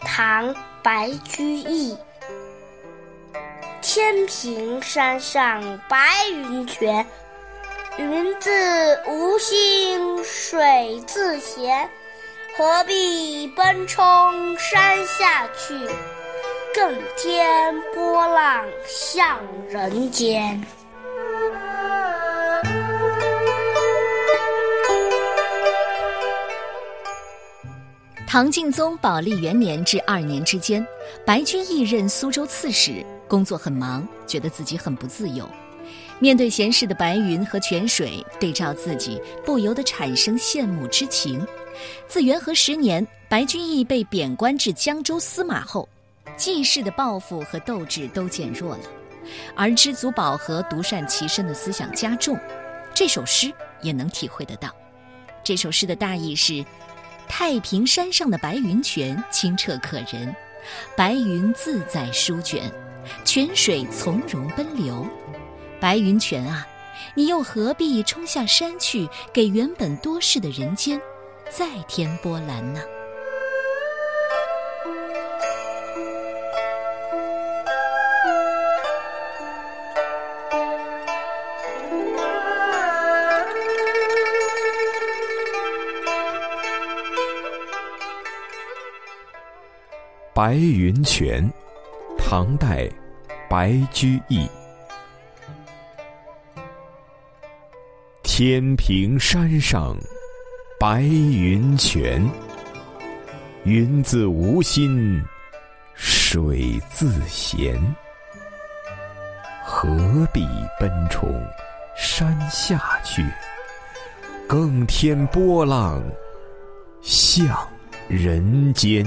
唐·白居易。天平山上白云泉，云自无心水自闲。何必奔冲山下去，更添波浪向人间。唐敬宗宝历元年至二年之间，白居易任苏州刺史，工作很忙，觉得自己很不自由。面对闲适的白云和泉水，对照自己，不由得产生羡慕之情。自元和十年，白居易被贬官至江州司马后，济世的抱负和斗志都减弱了，而知足保和、独善其身的思想加重。这首诗也能体会得到。这首诗的大意是。太平山上的白云泉清澈可人，白云自在舒卷，泉水从容奔流。白云泉啊，你又何必冲下山去，给原本多事的人间再添波澜呢？白云泉，唐代，白居易。天平山上白云泉，云自无心水自闲。何必奔冲山下去，更添波浪向人间。